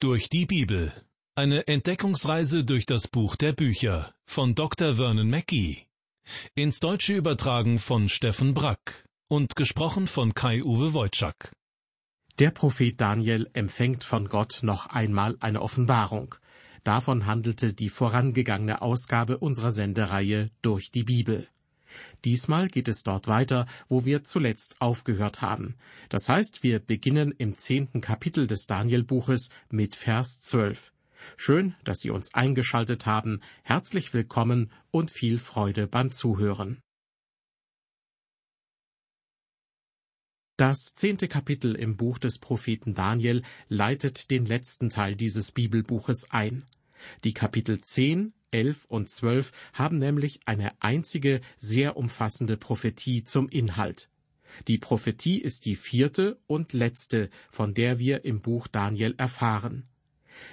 Durch die Bibel. Eine Entdeckungsreise durch das Buch der Bücher von Dr. Vernon Mackey. Ins Deutsche übertragen von Steffen Brack und gesprochen von Kai-Uwe Wojczak. Der Prophet Daniel empfängt von Gott noch einmal eine Offenbarung. Davon handelte die vorangegangene Ausgabe unserer Sendereihe durch die Bibel. Diesmal geht es dort weiter, wo wir zuletzt aufgehört haben. Das heißt, wir beginnen im zehnten Kapitel des Danielbuches mit Vers zwölf. Schön, dass Sie uns eingeschaltet haben. Herzlich willkommen und viel Freude beim Zuhören. Das zehnte Kapitel im Buch des Propheten Daniel leitet den letzten Teil dieses Bibelbuches ein. Die Kapitel 10, 11 und 12 haben nämlich eine einzige, sehr umfassende Prophetie zum Inhalt. Die Prophetie ist die vierte und letzte, von der wir im Buch Daniel erfahren.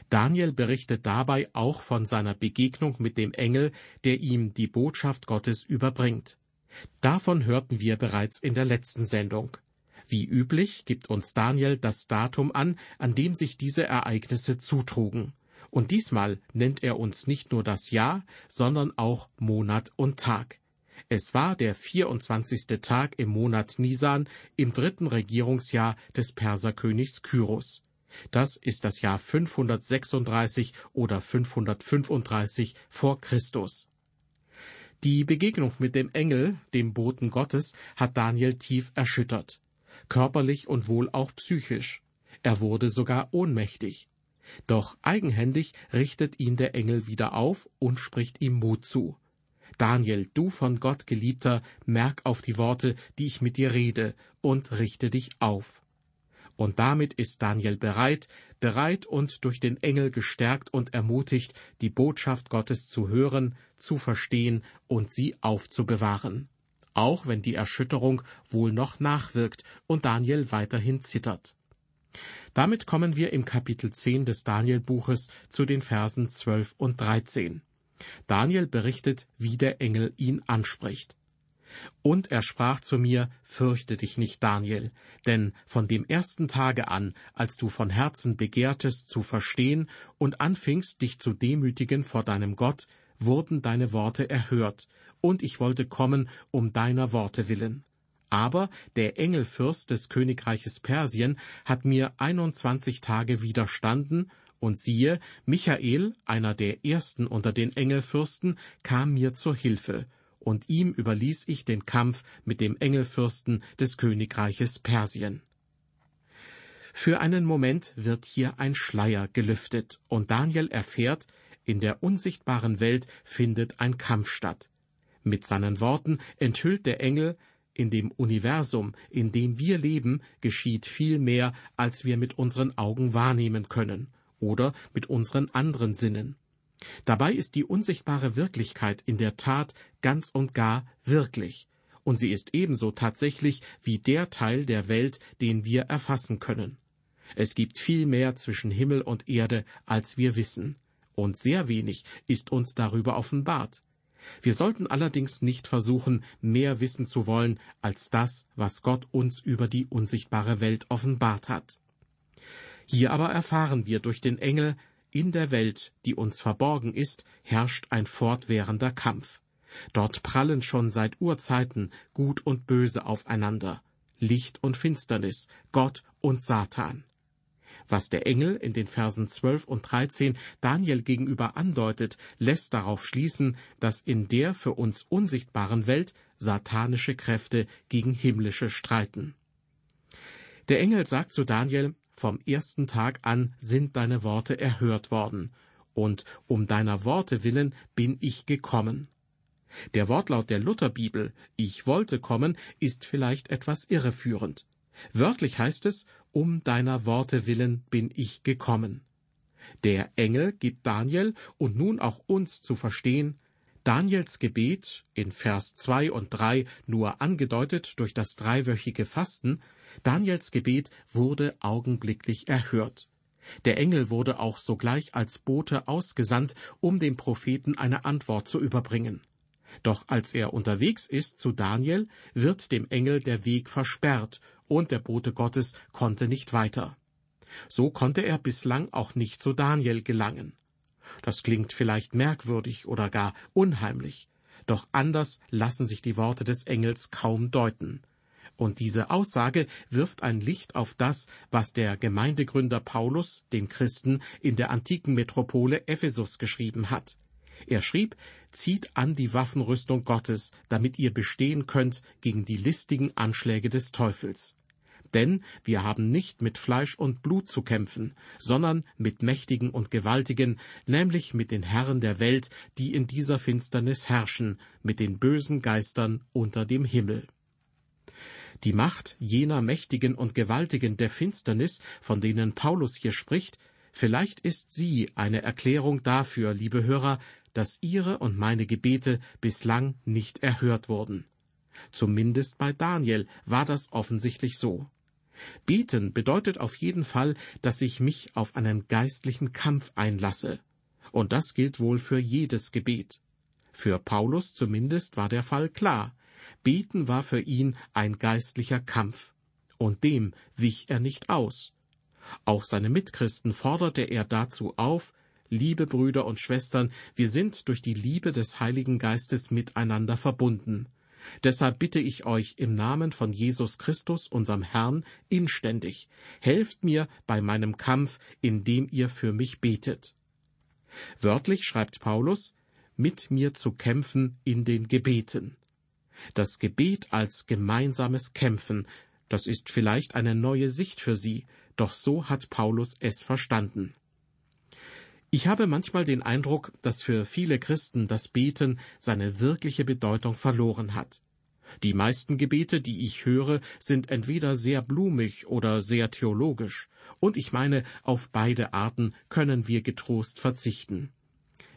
Daniel berichtet dabei auch von seiner Begegnung mit dem Engel, der ihm die Botschaft Gottes überbringt. Davon hörten wir bereits in der letzten Sendung. Wie üblich gibt uns Daniel das Datum an, an dem sich diese Ereignisse zutrugen. Und diesmal nennt er uns nicht nur das Jahr, sondern auch Monat und Tag. Es war der 24. Tag im Monat Nisan im dritten Regierungsjahr des Perserkönigs Kyros. Das ist das Jahr 536 oder 535 vor Christus. Die Begegnung mit dem Engel, dem Boten Gottes, hat Daniel tief erschüttert. Körperlich und wohl auch psychisch. Er wurde sogar ohnmächtig. Doch eigenhändig richtet ihn der Engel wieder auf und spricht ihm Mut zu. Daniel, du von Gott geliebter, merk auf die Worte, die ich mit dir rede, und richte dich auf. Und damit ist Daniel bereit, bereit und durch den Engel gestärkt und ermutigt, die Botschaft Gottes zu hören, zu verstehen und sie aufzubewahren. Auch wenn die Erschütterung wohl noch nachwirkt und Daniel weiterhin zittert. Damit kommen wir im Kapitel 10 des Danielbuches zu den Versen 12 und 13. Daniel berichtet, wie der Engel ihn anspricht. Und er sprach zu mir, Fürchte dich nicht, Daniel, denn von dem ersten Tage an, als du von Herzen begehrtest zu verstehen und anfingst, dich zu demütigen vor deinem Gott, wurden deine Worte erhört, und ich wollte kommen um deiner Worte willen. Aber der Engelfürst des Königreiches Persien hat mir einundzwanzig Tage widerstanden, und siehe, Michael, einer der ersten unter den Engelfürsten, kam mir zur Hilfe, und ihm überließ ich den Kampf mit dem Engelfürsten des Königreiches Persien. Für einen Moment wird hier ein Schleier gelüftet, und Daniel erfährt, in der unsichtbaren Welt findet ein Kampf statt. Mit seinen Worten enthüllt der Engel, in dem Universum, in dem wir leben, geschieht viel mehr, als wir mit unseren Augen wahrnehmen können oder mit unseren anderen Sinnen. Dabei ist die unsichtbare Wirklichkeit in der Tat ganz und gar wirklich, und sie ist ebenso tatsächlich wie der Teil der Welt, den wir erfassen können. Es gibt viel mehr zwischen Himmel und Erde, als wir wissen, und sehr wenig ist uns darüber offenbart. Wir sollten allerdings nicht versuchen, mehr wissen zu wollen als das, was Gott uns über die unsichtbare Welt offenbart hat. Hier aber erfahren wir durch den Engel, in der Welt, die uns verborgen ist, herrscht ein fortwährender Kampf. Dort prallen schon seit Urzeiten Gut und Böse aufeinander, Licht und Finsternis, Gott und Satan. Was der Engel in den Versen 12 und 13 Daniel gegenüber andeutet, lässt darauf schließen, dass in der für uns unsichtbaren Welt satanische Kräfte gegen himmlische streiten. Der Engel sagt zu Daniel, vom ersten Tag an sind deine Worte erhört worden, und um deiner Worte willen bin ich gekommen. Der Wortlaut der Lutherbibel Ich wollte kommen ist vielleicht etwas irreführend. Wörtlich heißt es, um deiner Worte willen bin ich gekommen. Der Engel gibt Daniel und nun auch uns zu verstehen, Daniels Gebet, in Vers zwei und drei nur angedeutet durch das dreiwöchige Fasten, Daniels Gebet wurde augenblicklich erhört. Der Engel wurde auch sogleich als Bote ausgesandt, um dem Propheten eine Antwort zu überbringen. Doch als er unterwegs ist zu Daniel, wird dem Engel der Weg versperrt, und der Bote Gottes konnte nicht weiter. So konnte er bislang auch nicht zu Daniel gelangen. Das klingt vielleicht merkwürdig oder gar unheimlich, doch anders lassen sich die Worte des Engels kaum deuten. Und diese Aussage wirft ein Licht auf das, was der Gemeindegründer Paulus den Christen in der antiken Metropole Ephesus geschrieben hat. Er schrieb, zieht an die Waffenrüstung Gottes, damit ihr bestehen könnt gegen die listigen Anschläge des Teufels. Denn wir haben nicht mit Fleisch und Blut zu kämpfen, sondern mit Mächtigen und Gewaltigen, nämlich mit den Herren der Welt, die in dieser Finsternis herrschen, mit den bösen Geistern unter dem Himmel. Die Macht jener Mächtigen und Gewaltigen der Finsternis, von denen Paulus hier spricht, vielleicht ist sie eine Erklärung dafür, liebe Hörer, dass Ihre und meine Gebete bislang nicht erhört wurden. Zumindest bei Daniel war das offensichtlich so. Beten bedeutet auf jeden Fall, dass ich mich auf einen geistlichen Kampf einlasse. Und das gilt wohl für jedes Gebet. Für Paulus zumindest war der Fall klar. Beten war für ihn ein geistlicher Kampf. Und dem wich er nicht aus. Auch seine Mitchristen forderte er dazu auf, Liebe Brüder und Schwestern, wir sind durch die Liebe des Heiligen Geistes miteinander verbunden. Deshalb bitte ich euch im Namen von Jesus Christus, unserem Herrn, inständig, helft mir bei meinem Kampf, indem ihr für mich betet. Wörtlich schreibt Paulus, mit mir zu kämpfen in den Gebeten. Das Gebet als gemeinsames Kämpfen, das ist vielleicht eine neue Sicht für Sie, doch so hat Paulus es verstanden. Ich habe manchmal den Eindruck, dass für viele Christen das Beten seine wirkliche Bedeutung verloren hat. Die meisten Gebete, die ich höre, sind entweder sehr blumig oder sehr theologisch, und ich meine, auf beide Arten können wir getrost verzichten.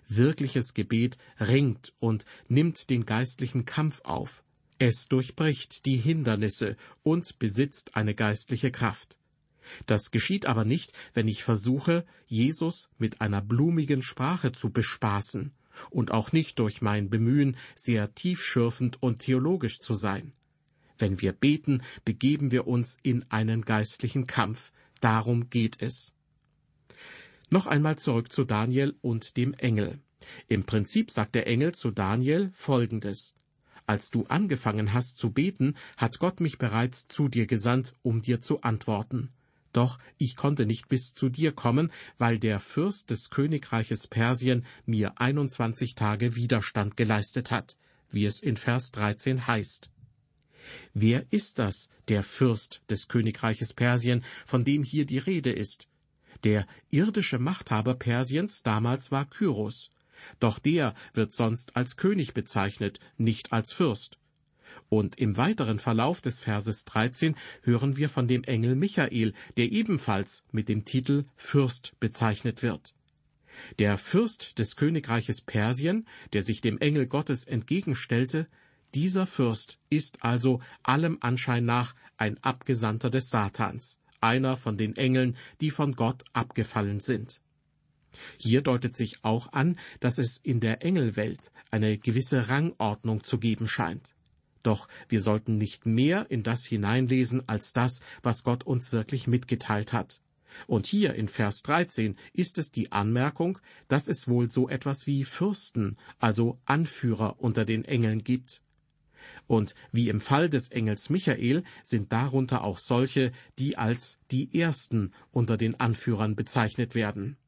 Wirkliches Gebet ringt und nimmt den geistlichen Kampf auf. Es durchbricht die Hindernisse und besitzt eine geistliche Kraft. Das geschieht aber nicht, wenn ich versuche, Jesus mit einer blumigen Sprache zu bespaßen, und auch nicht durch mein Bemühen, sehr tiefschürfend und theologisch zu sein. Wenn wir beten, begeben wir uns in einen geistlichen Kampf, darum geht es. Noch einmal zurück zu Daniel und dem Engel. Im Prinzip sagt der Engel zu Daniel Folgendes. Als du angefangen hast zu beten, hat Gott mich bereits zu dir gesandt, um dir zu antworten. Doch ich konnte nicht bis zu dir kommen, weil der Fürst des Königreiches Persien mir 21 Tage Widerstand geleistet hat, wie es in Vers 13 heißt. Wer ist das, der Fürst des Königreiches Persien, von dem hier die Rede ist? Der irdische Machthaber Persiens damals war Kyros. Doch der wird sonst als König bezeichnet, nicht als Fürst. Und im weiteren Verlauf des Verses 13 hören wir von dem Engel Michael, der ebenfalls mit dem Titel Fürst bezeichnet wird. Der Fürst des Königreiches Persien, der sich dem Engel Gottes entgegenstellte, dieser Fürst ist also allem Anschein nach ein Abgesandter des Satans, einer von den Engeln, die von Gott abgefallen sind. Hier deutet sich auch an, dass es in der Engelwelt eine gewisse Rangordnung zu geben scheint. Doch wir sollten nicht mehr in das hineinlesen als das, was Gott uns wirklich mitgeteilt hat. Und hier in Vers 13 ist es die Anmerkung, dass es wohl so etwas wie Fürsten, also Anführer unter den Engeln gibt. Und wie im Fall des Engels Michael sind darunter auch solche, die als die Ersten unter den Anführern bezeichnet werden.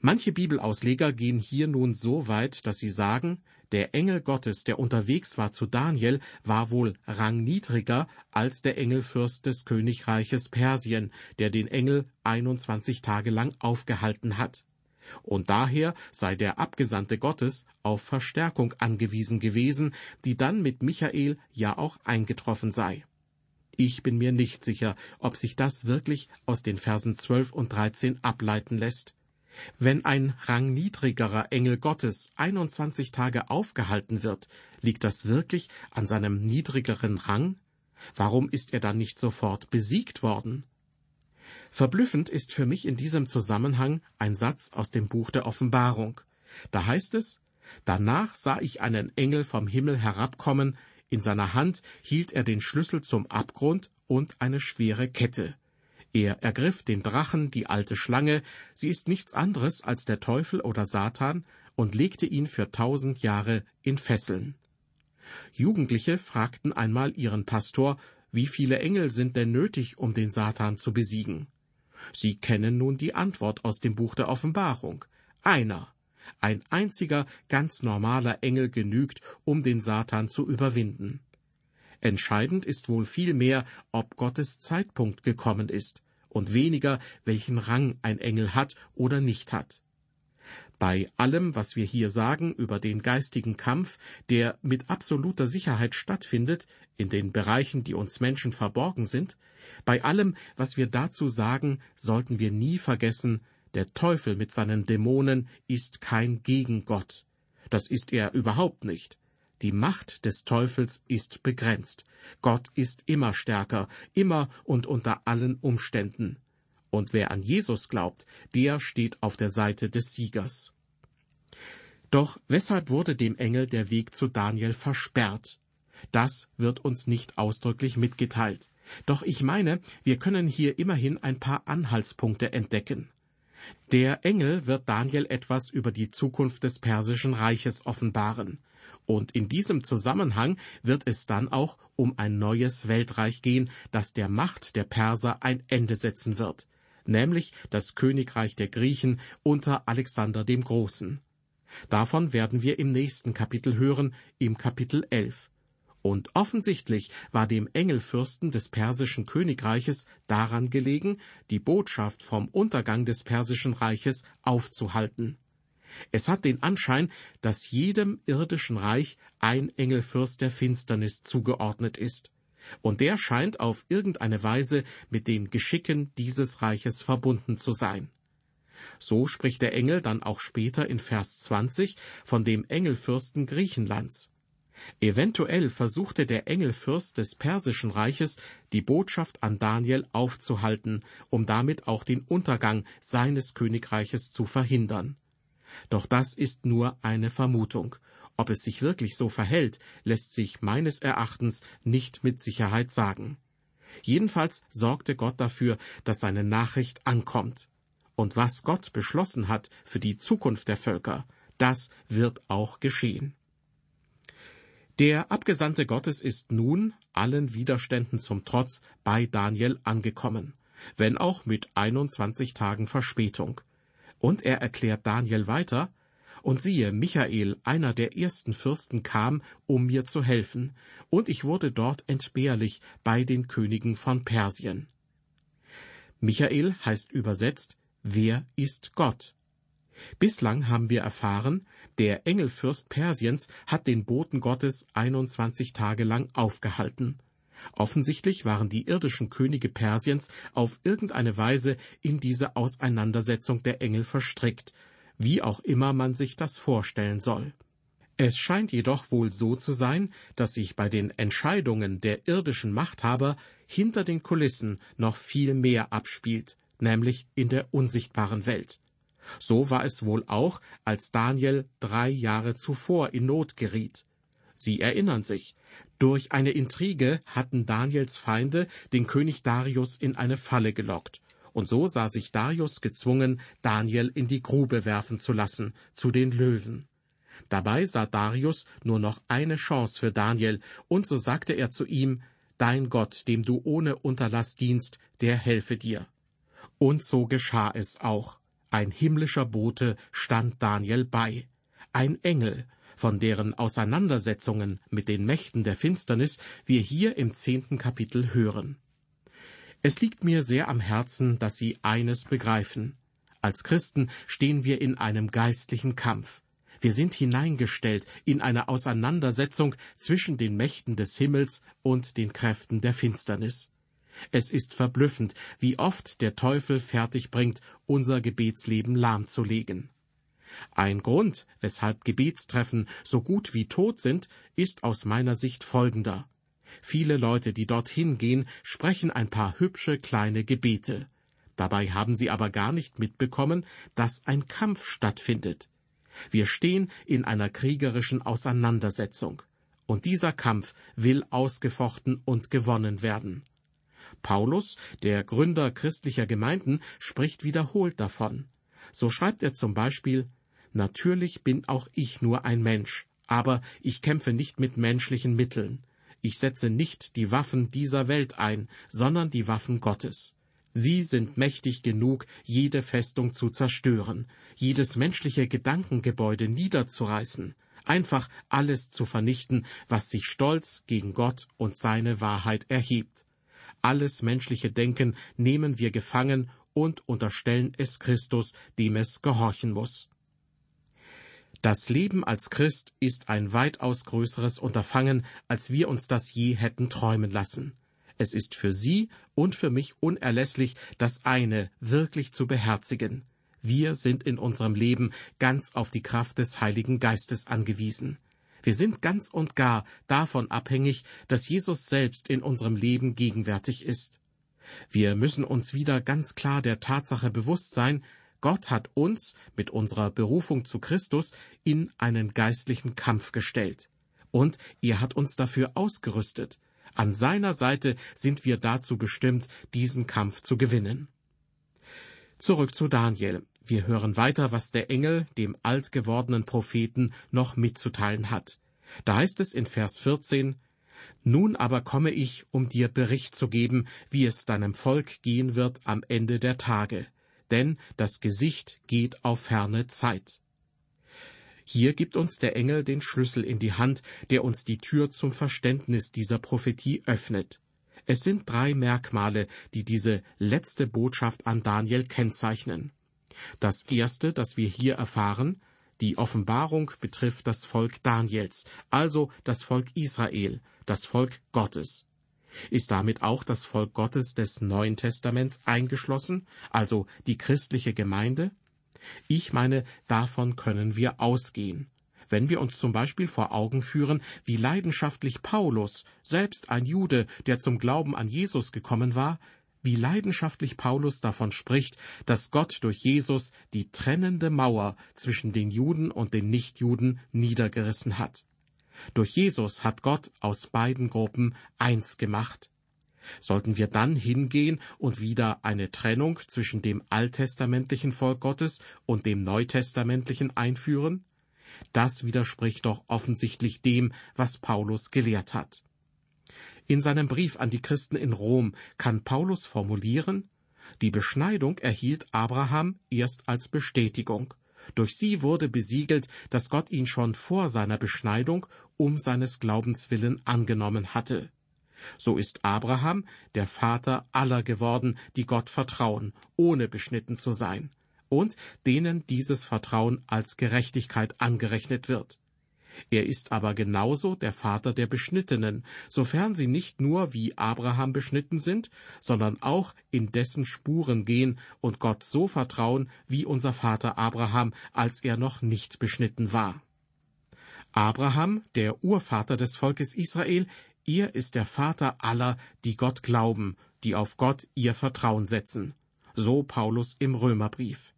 Manche Bibelausleger gehen hier nun so weit, dass sie sagen, der Engel Gottes, der unterwegs war zu Daniel, war wohl rangniedriger als der Engelfürst des Königreiches Persien, der den Engel 21 Tage lang aufgehalten hat. Und daher sei der Abgesandte Gottes auf Verstärkung angewiesen gewesen, die dann mit Michael ja auch eingetroffen sei. Ich bin mir nicht sicher, ob sich das wirklich aus den Versen 12 und 13 ableiten lässt. Wenn ein rangniedrigerer Engel Gottes 21 Tage aufgehalten wird, liegt das wirklich an seinem niedrigeren Rang? Warum ist er dann nicht sofort besiegt worden? Verblüffend ist für mich in diesem Zusammenhang ein Satz aus dem Buch der Offenbarung. Da heißt es, Danach sah ich einen Engel vom Himmel herabkommen, in seiner Hand hielt er den Schlüssel zum Abgrund und eine schwere Kette. Er ergriff den Drachen, die alte Schlange, sie ist nichts anderes als der Teufel oder Satan, und legte ihn für tausend Jahre in Fesseln. Jugendliche fragten einmal ihren Pastor, wie viele Engel sind denn nötig, um den Satan zu besiegen? Sie kennen nun die Antwort aus dem Buch der Offenbarung. Einer. Ein einziger, ganz normaler Engel genügt, um den Satan zu überwinden. Entscheidend ist wohl vielmehr, ob Gottes Zeitpunkt gekommen ist, und weniger, welchen Rang ein Engel hat oder nicht hat. Bei allem, was wir hier sagen über den geistigen Kampf, der mit absoluter Sicherheit stattfindet, in den Bereichen, die uns Menschen verborgen sind, bei allem, was wir dazu sagen, sollten wir nie vergessen, der Teufel mit seinen Dämonen ist kein Gegengott. Das ist er überhaupt nicht. Die Macht des Teufels ist begrenzt. Gott ist immer stärker, immer und unter allen Umständen. Und wer an Jesus glaubt, der steht auf der Seite des Siegers. Doch weshalb wurde dem Engel der Weg zu Daniel versperrt? Das wird uns nicht ausdrücklich mitgeteilt. Doch ich meine, wir können hier immerhin ein paar Anhaltspunkte entdecken. Der Engel wird Daniel etwas über die Zukunft des persischen Reiches offenbaren. Und in diesem Zusammenhang wird es dann auch um ein neues Weltreich gehen, das der Macht der Perser ein Ende setzen wird, nämlich das Königreich der Griechen unter Alexander dem Großen. Davon werden wir im nächsten Kapitel hören, im Kapitel 11. Und offensichtlich war dem Engelfürsten des persischen Königreiches daran gelegen, die Botschaft vom Untergang des persischen Reiches aufzuhalten. Es hat den Anschein, dass jedem irdischen Reich ein Engelfürst der Finsternis zugeordnet ist, und der scheint auf irgendeine Weise mit den Geschicken dieses Reiches verbunden zu sein. So spricht der Engel dann auch später in Vers 20 von dem Engelfürsten Griechenlands. Eventuell versuchte der Engelfürst des persischen Reiches, die Botschaft an Daniel aufzuhalten, um damit auch den Untergang seines Königreiches zu verhindern. Doch das ist nur eine Vermutung. Ob es sich wirklich so verhält, lässt sich meines Erachtens nicht mit Sicherheit sagen. Jedenfalls sorgte Gott dafür, dass seine Nachricht ankommt. Und was Gott beschlossen hat für die Zukunft der Völker, das wird auch geschehen. Der Abgesandte Gottes ist nun, allen Widerständen zum Trotz, bei Daniel angekommen, wenn auch mit 21 Tagen Verspätung. Und er erklärt Daniel weiter, und siehe, Michael, einer der ersten Fürsten, kam, um mir zu helfen, und ich wurde dort entbehrlich bei den Königen von Persien. Michael heißt übersetzt, wer ist Gott? Bislang haben wir erfahren, der Engelfürst Persiens hat den Boten Gottes 21 Tage lang aufgehalten. Offensichtlich waren die irdischen Könige Persiens auf irgendeine Weise in diese Auseinandersetzung der Engel verstrickt, wie auch immer man sich das vorstellen soll. Es scheint jedoch wohl so zu sein, dass sich bei den Entscheidungen der irdischen Machthaber hinter den Kulissen noch viel mehr abspielt, nämlich in der unsichtbaren Welt. So war es wohl auch, als Daniel drei Jahre zuvor in Not geriet. Sie erinnern sich, durch eine Intrige hatten Daniels Feinde den König Darius in eine Falle gelockt, und so sah sich Darius gezwungen, Daniel in die Grube werfen zu lassen, zu den Löwen. Dabei sah Darius nur noch eine Chance für Daniel, und so sagte er zu ihm, Dein Gott, dem du ohne Unterlass dienst, der helfe dir. Und so geschah es auch. Ein himmlischer Bote stand Daniel bei. Ein Engel, von deren Auseinandersetzungen mit den Mächten der Finsternis wir hier im zehnten Kapitel hören. Es liegt mir sehr am Herzen, dass Sie eines begreifen. Als Christen stehen wir in einem geistlichen Kampf. Wir sind hineingestellt in eine Auseinandersetzung zwischen den Mächten des Himmels und den Kräften der Finsternis. Es ist verblüffend, wie oft der Teufel fertig bringt, unser Gebetsleben lahmzulegen. Ein Grund, weshalb Gebetstreffen so gut wie tot sind, ist aus meiner Sicht folgender. Viele Leute, die dorthin gehen, sprechen ein paar hübsche kleine Gebete. Dabei haben sie aber gar nicht mitbekommen, dass ein Kampf stattfindet. Wir stehen in einer kriegerischen Auseinandersetzung. Und dieser Kampf will ausgefochten und gewonnen werden. Paulus, der Gründer christlicher Gemeinden, spricht wiederholt davon. So schreibt er zum Beispiel Natürlich bin auch ich nur ein Mensch, aber ich kämpfe nicht mit menschlichen Mitteln. Ich setze nicht die Waffen dieser Welt ein, sondern die Waffen Gottes. Sie sind mächtig genug, jede Festung zu zerstören, jedes menschliche Gedankengebäude niederzureißen, einfach alles zu vernichten, was sich stolz gegen Gott und seine Wahrheit erhebt. Alles menschliche Denken nehmen wir gefangen und unterstellen es Christus, dem es gehorchen muss. Das Leben als Christ ist ein weitaus größeres Unterfangen, als wir uns das je hätten träumen lassen. Es ist für Sie und für mich unerlässlich, das eine wirklich zu beherzigen. Wir sind in unserem Leben ganz auf die Kraft des Heiligen Geistes angewiesen. Wir sind ganz und gar davon abhängig, dass Jesus selbst in unserem Leben gegenwärtig ist. Wir müssen uns wieder ganz klar der Tatsache bewusst sein, Gott hat uns mit unserer Berufung zu Christus in einen geistlichen Kampf gestellt. Und er hat uns dafür ausgerüstet. An seiner Seite sind wir dazu bestimmt, diesen Kampf zu gewinnen. Zurück zu Daniel. Wir hören weiter, was der Engel dem alt gewordenen Propheten noch mitzuteilen hat. Da heißt es in Vers 14, Nun aber komme ich, um dir Bericht zu geben, wie es deinem Volk gehen wird am Ende der Tage, denn das Gesicht geht auf ferne Zeit. Hier gibt uns der Engel den Schlüssel in die Hand, der uns die Tür zum Verständnis dieser Prophetie öffnet. Es sind drei Merkmale, die diese letzte Botschaft an Daniel kennzeichnen. Das erste, das wir hier erfahren, die Offenbarung betrifft das Volk Daniels, also das Volk Israel, das Volk Gottes. Ist damit auch das Volk Gottes des Neuen Testaments eingeschlossen, also die christliche Gemeinde? Ich meine, davon können wir ausgehen. Wenn wir uns zum Beispiel vor Augen führen, wie leidenschaftlich Paulus, selbst ein Jude, der zum Glauben an Jesus gekommen war, wie leidenschaftlich Paulus davon spricht, dass Gott durch Jesus die trennende Mauer zwischen den Juden und den Nichtjuden niedergerissen hat. Durch Jesus hat Gott aus beiden Gruppen eins gemacht. Sollten wir dann hingehen und wieder eine Trennung zwischen dem alttestamentlichen Volk Gottes und dem neutestamentlichen einführen? Das widerspricht doch offensichtlich dem, was Paulus gelehrt hat. In seinem Brief an die Christen in Rom kann Paulus formulieren, die Beschneidung erhielt Abraham erst als Bestätigung. Durch sie wurde besiegelt, dass Gott ihn schon vor seiner Beschneidung um seines Glaubens willen angenommen hatte. So ist Abraham der Vater aller geworden, die Gott vertrauen, ohne beschnitten zu sein, und denen dieses Vertrauen als Gerechtigkeit angerechnet wird. Er ist aber genauso der Vater der Beschnittenen, sofern sie nicht nur wie Abraham beschnitten sind, sondern auch in dessen Spuren gehen und Gott so vertrauen wie unser Vater Abraham, als er noch nicht beschnitten war. Abraham, der Urvater des Volkes Israel, er ist der Vater aller, die Gott glauben, die auf Gott ihr Vertrauen setzen. So Paulus im Römerbrief.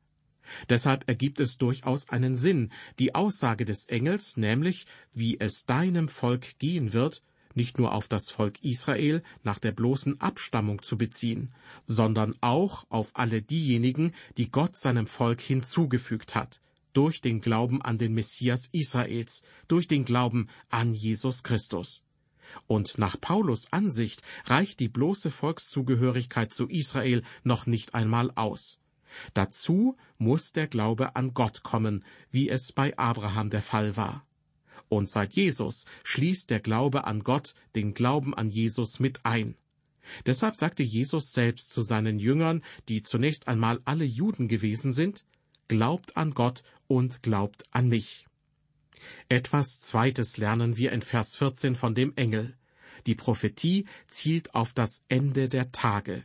Deshalb ergibt es durchaus einen Sinn, die Aussage des Engels, nämlich wie es deinem Volk gehen wird, nicht nur auf das Volk Israel nach der bloßen Abstammung zu beziehen, sondern auch auf alle diejenigen, die Gott seinem Volk hinzugefügt hat, durch den Glauben an den Messias Israels, durch den Glauben an Jesus Christus. Und nach Paulus Ansicht reicht die bloße Volkszugehörigkeit zu Israel noch nicht einmal aus. Dazu muss der Glaube an Gott kommen, wie es bei Abraham der Fall war. Und seit Jesus schließt der Glaube an Gott den Glauben an Jesus mit ein. Deshalb sagte Jesus selbst zu seinen Jüngern, die zunächst einmal alle Juden gewesen sind, Glaubt an Gott und glaubt an mich. Etwas Zweites lernen wir in Vers 14 von dem Engel. Die Prophetie zielt auf das Ende der Tage.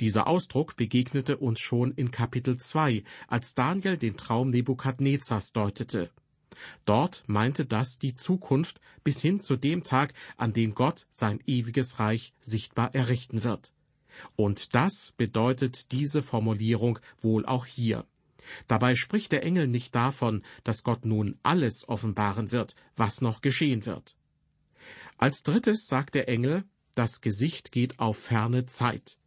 Dieser Ausdruck begegnete uns schon in Kapitel 2, als Daniel den Traum Nebukadnezars deutete. Dort meinte das die Zukunft bis hin zu dem Tag, an dem Gott sein ewiges Reich sichtbar errichten wird. Und das bedeutet diese Formulierung wohl auch hier. Dabei spricht der Engel nicht davon, dass Gott nun alles offenbaren wird, was noch geschehen wird. Als drittes sagt der Engel, das Gesicht geht auf ferne Zeit.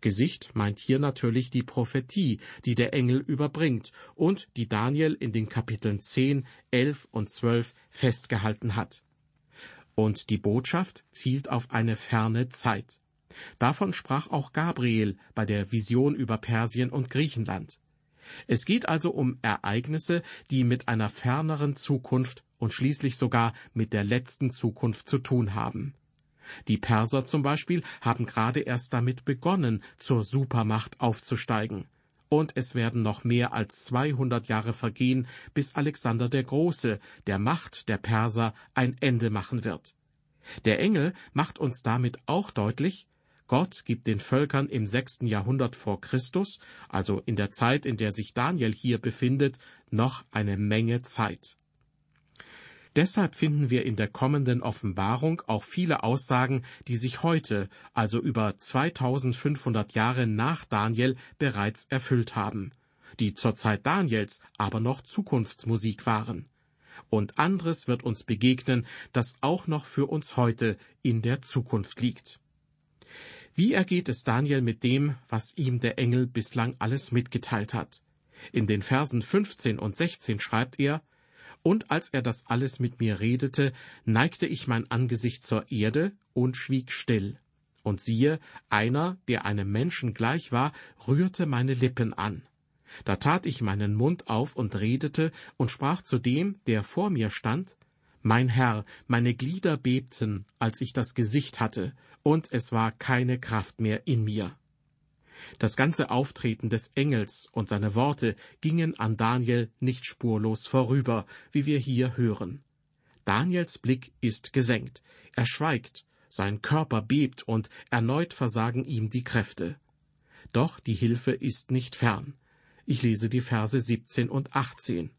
Gesicht meint hier natürlich die Prophetie, die der Engel überbringt und die Daniel in den Kapiteln 10, 11 und 12 festgehalten hat. Und die Botschaft zielt auf eine ferne Zeit. Davon sprach auch Gabriel bei der Vision über Persien und Griechenland. Es geht also um Ereignisse, die mit einer ferneren Zukunft und schließlich sogar mit der letzten Zukunft zu tun haben. Die Perser zum Beispiel haben gerade erst damit begonnen, zur Supermacht aufzusteigen. Und es werden noch mehr als 200 Jahre vergehen, bis Alexander der Große der Macht der Perser ein Ende machen wird. Der Engel macht uns damit auch deutlich, Gott gibt den Völkern im sechsten Jahrhundert vor Christus, also in der Zeit, in der sich Daniel hier befindet, noch eine Menge Zeit. Deshalb finden wir in der kommenden Offenbarung auch viele Aussagen, die sich heute, also über 2500 Jahre nach Daniel, bereits erfüllt haben, die zur Zeit Daniels aber noch Zukunftsmusik waren. Und anderes wird uns begegnen, das auch noch für uns heute in der Zukunft liegt. Wie ergeht es Daniel mit dem, was ihm der Engel bislang alles mitgeteilt hat? In den Versen 15 und 16 schreibt er, und als er das alles mit mir redete, neigte ich mein Angesicht zur Erde und schwieg still. Und siehe, einer, der einem Menschen gleich war, rührte meine Lippen an. Da tat ich meinen Mund auf und redete und sprach zu dem, der vor mir stand, Mein Herr, meine Glieder bebten, als ich das Gesicht hatte, und es war keine Kraft mehr in mir. Das ganze Auftreten des Engels und seine Worte gingen an Daniel nicht spurlos vorüber, wie wir hier hören. Daniels Blick ist gesenkt, er schweigt, sein Körper bebt und erneut versagen ihm die Kräfte. Doch die Hilfe ist nicht fern. Ich lese die Verse 17 und 18.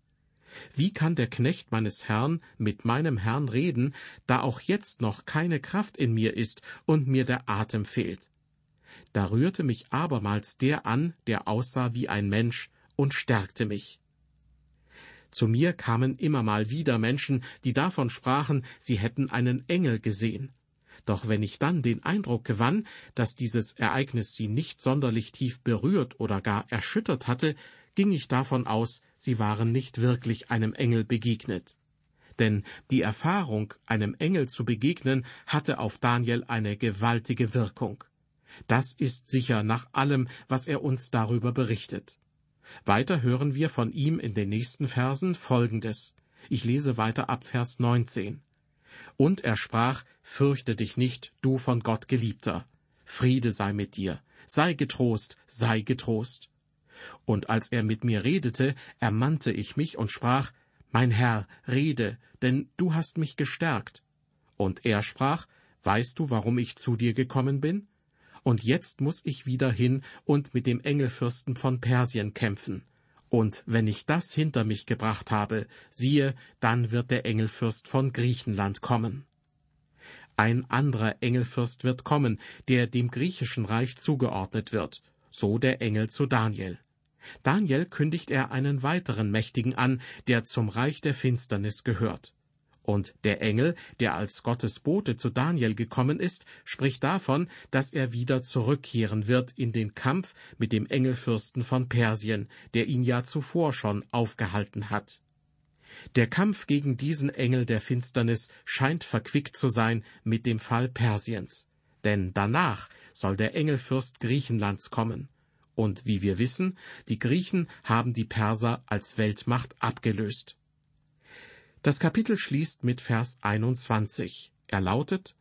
Wie kann der Knecht meines Herrn mit meinem Herrn reden, da auch jetzt noch keine Kraft in mir ist und mir der Atem fehlt? Da rührte mich abermals der an, der aussah wie ein Mensch, und stärkte mich. Zu mir kamen immer mal wieder Menschen, die davon sprachen, sie hätten einen Engel gesehen. Doch wenn ich dann den Eindruck gewann, dass dieses Ereignis sie nicht sonderlich tief berührt oder gar erschüttert hatte, ging ich davon aus, sie waren nicht wirklich einem Engel begegnet. Denn die Erfahrung, einem Engel zu begegnen, hatte auf Daniel eine gewaltige Wirkung. Das ist sicher nach allem, was er uns darüber berichtet. Weiter hören wir von ihm in den nächsten Versen Folgendes. Ich lese weiter ab Vers 19. Und er sprach, Fürchte dich nicht, du von Gott Geliebter. Friede sei mit dir. Sei getrost, sei getrost. Und als er mit mir redete, ermannte ich mich und sprach, Mein Herr, rede, denn du hast mich gestärkt. Und er sprach, Weißt du, warum ich zu dir gekommen bin? Und jetzt muss ich wieder hin und mit dem Engelfürsten von Persien kämpfen. Und wenn ich das hinter mich gebracht habe, siehe, dann wird der Engelfürst von Griechenland kommen. Ein anderer Engelfürst wird kommen, der dem griechischen Reich zugeordnet wird, so der Engel zu Daniel. Daniel kündigt er einen weiteren Mächtigen an, der zum Reich der Finsternis gehört. Und der Engel, der als Gottes Bote zu Daniel gekommen ist, spricht davon, dass er wieder zurückkehren wird in den Kampf mit dem Engelfürsten von Persien, der ihn ja zuvor schon aufgehalten hat. Der Kampf gegen diesen Engel der Finsternis scheint verquickt zu sein mit dem Fall Persiens. Denn danach soll der Engelfürst Griechenlands kommen. Und wie wir wissen, die Griechen haben die Perser als Weltmacht abgelöst. Das Kapitel schließt mit Vers 21. Er lautet,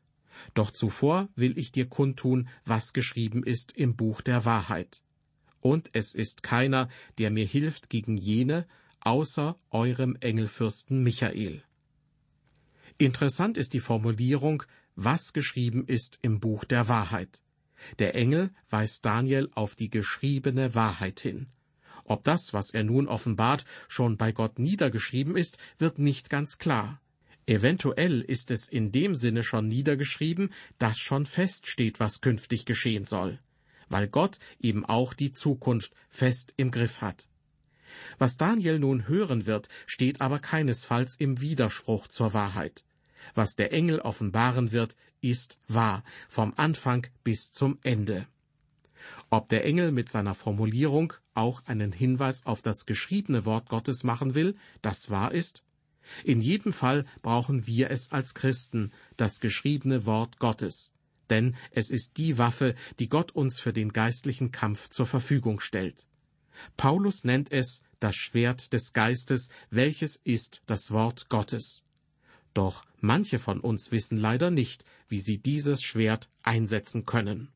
Doch zuvor will ich dir kundtun, was geschrieben ist im Buch der Wahrheit. Und es ist keiner, der mir hilft gegen jene, außer eurem Engelfürsten Michael. Interessant ist die Formulierung, was geschrieben ist im Buch der Wahrheit. Der Engel weist Daniel auf die geschriebene Wahrheit hin. Ob das, was er nun offenbart, schon bei Gott niedergeschrieben ist, wird nicht ganz klar. Eventuell ist es in dem Sinne schon niedergeschrieben, dass schon feststeht, was künftig geschehen soll, weil Gott eben auch die Zukunft fest im Griff hat. Was Daniel nun hören wird, steht aber keinesfalls im Widerspruch zur Wahrheit. Was der Engel offenbaren wird, ist wahr, vom Anfang bis zum Ende. Ob der Engel mit seiner Formulierung auch einen Hinweis auf das geschriebene Wort Gottes machen will, das wahr ist? In jedem Fall brauchen wir es als Christen, das geschriebene Wort Gottes, denn es ist die Waffe, die Gott uns für den geistlichen Kampf zur Verfügung stellt. Paulus nennt es das Schwert des Geistes, welches ist das Wort Gottes. Doch manche von uns wissen leider nicht, wie sie dieses Schwert einsetzen können.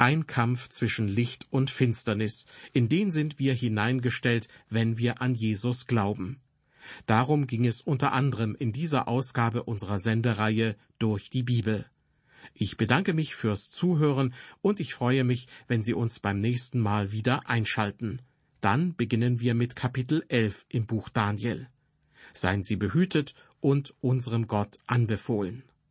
Ein Kampf zwischen Licht und Finsternis, in den sind wir hineingestellt, wenn wir an Jesus glauben. Darum ging es unter anderem in dieser Ausgabe unserer Sendereihe durch die Bibel. Ich bedanke mich fürs Zuhören und ich freue mich, wenn Sie uns beim nächsten Mal wieder einschalten. Dann beginnen wir mit Kapitel 11 im Buch Daniel. Seien Sie behütet und unserem Gott anbefohlen.